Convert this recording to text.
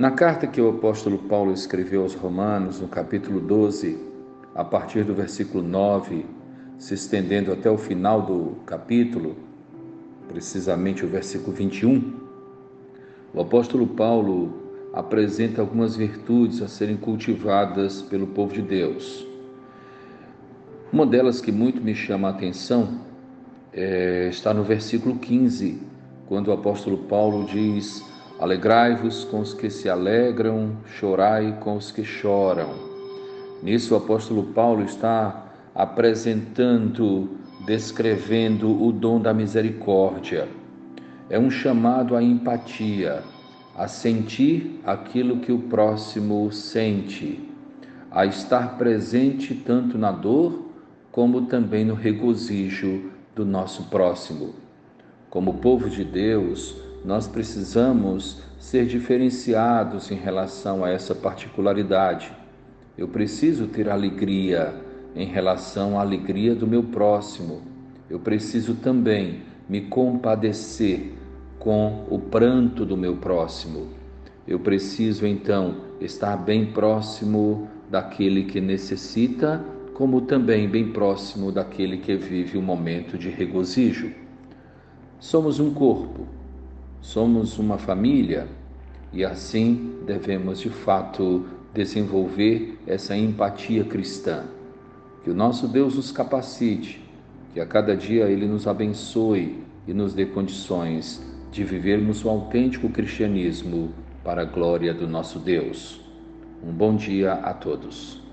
Na carta que o apóstolo Paulo escreveu aos Romanos, no capítulo 12, a partir do versículo 9, se estendendo até o final do capítulo, precisamente o versículo 21, o apóstolo Paulo apresenta algumas virtudes a serem cultivadas pelo povo de Deus. Uma delas que muito me chama a atenção é, está no versículo 15, quando o apóstolo Paulo diz: Alegrai-vos com os que se alegram, chorai com os que choram. Nisso o apóstolo Paulo está apresentando, descrevendo o dom da misericórdia. É um chamado à empatia, a sentir aquilo que o próximo sente, a estar presente tanto na dor como também no regozijo do nosso próximo. Como povo de Deus, nós precisamos ser diferenciados em relação a essa particularidade. Eu preciso ter alegria em relação à alegria do meu próximo. Eu preciso também me compadecer com o pranto do meu próximo. Eu preciso então estar bem próximo daquele que necessita como também bem próximo daquele que vive um momento de regozijo. Somos um corpo, somos uma família e assim devemos de fato desenvolver essa empatia cristã. Que o nosso Deus nos capacite, que a cada dia Ele nos abençoe e nos dê condições de vivermos o autêntico cristianismo para a glória do nosso Deus. Um bom dia a todos.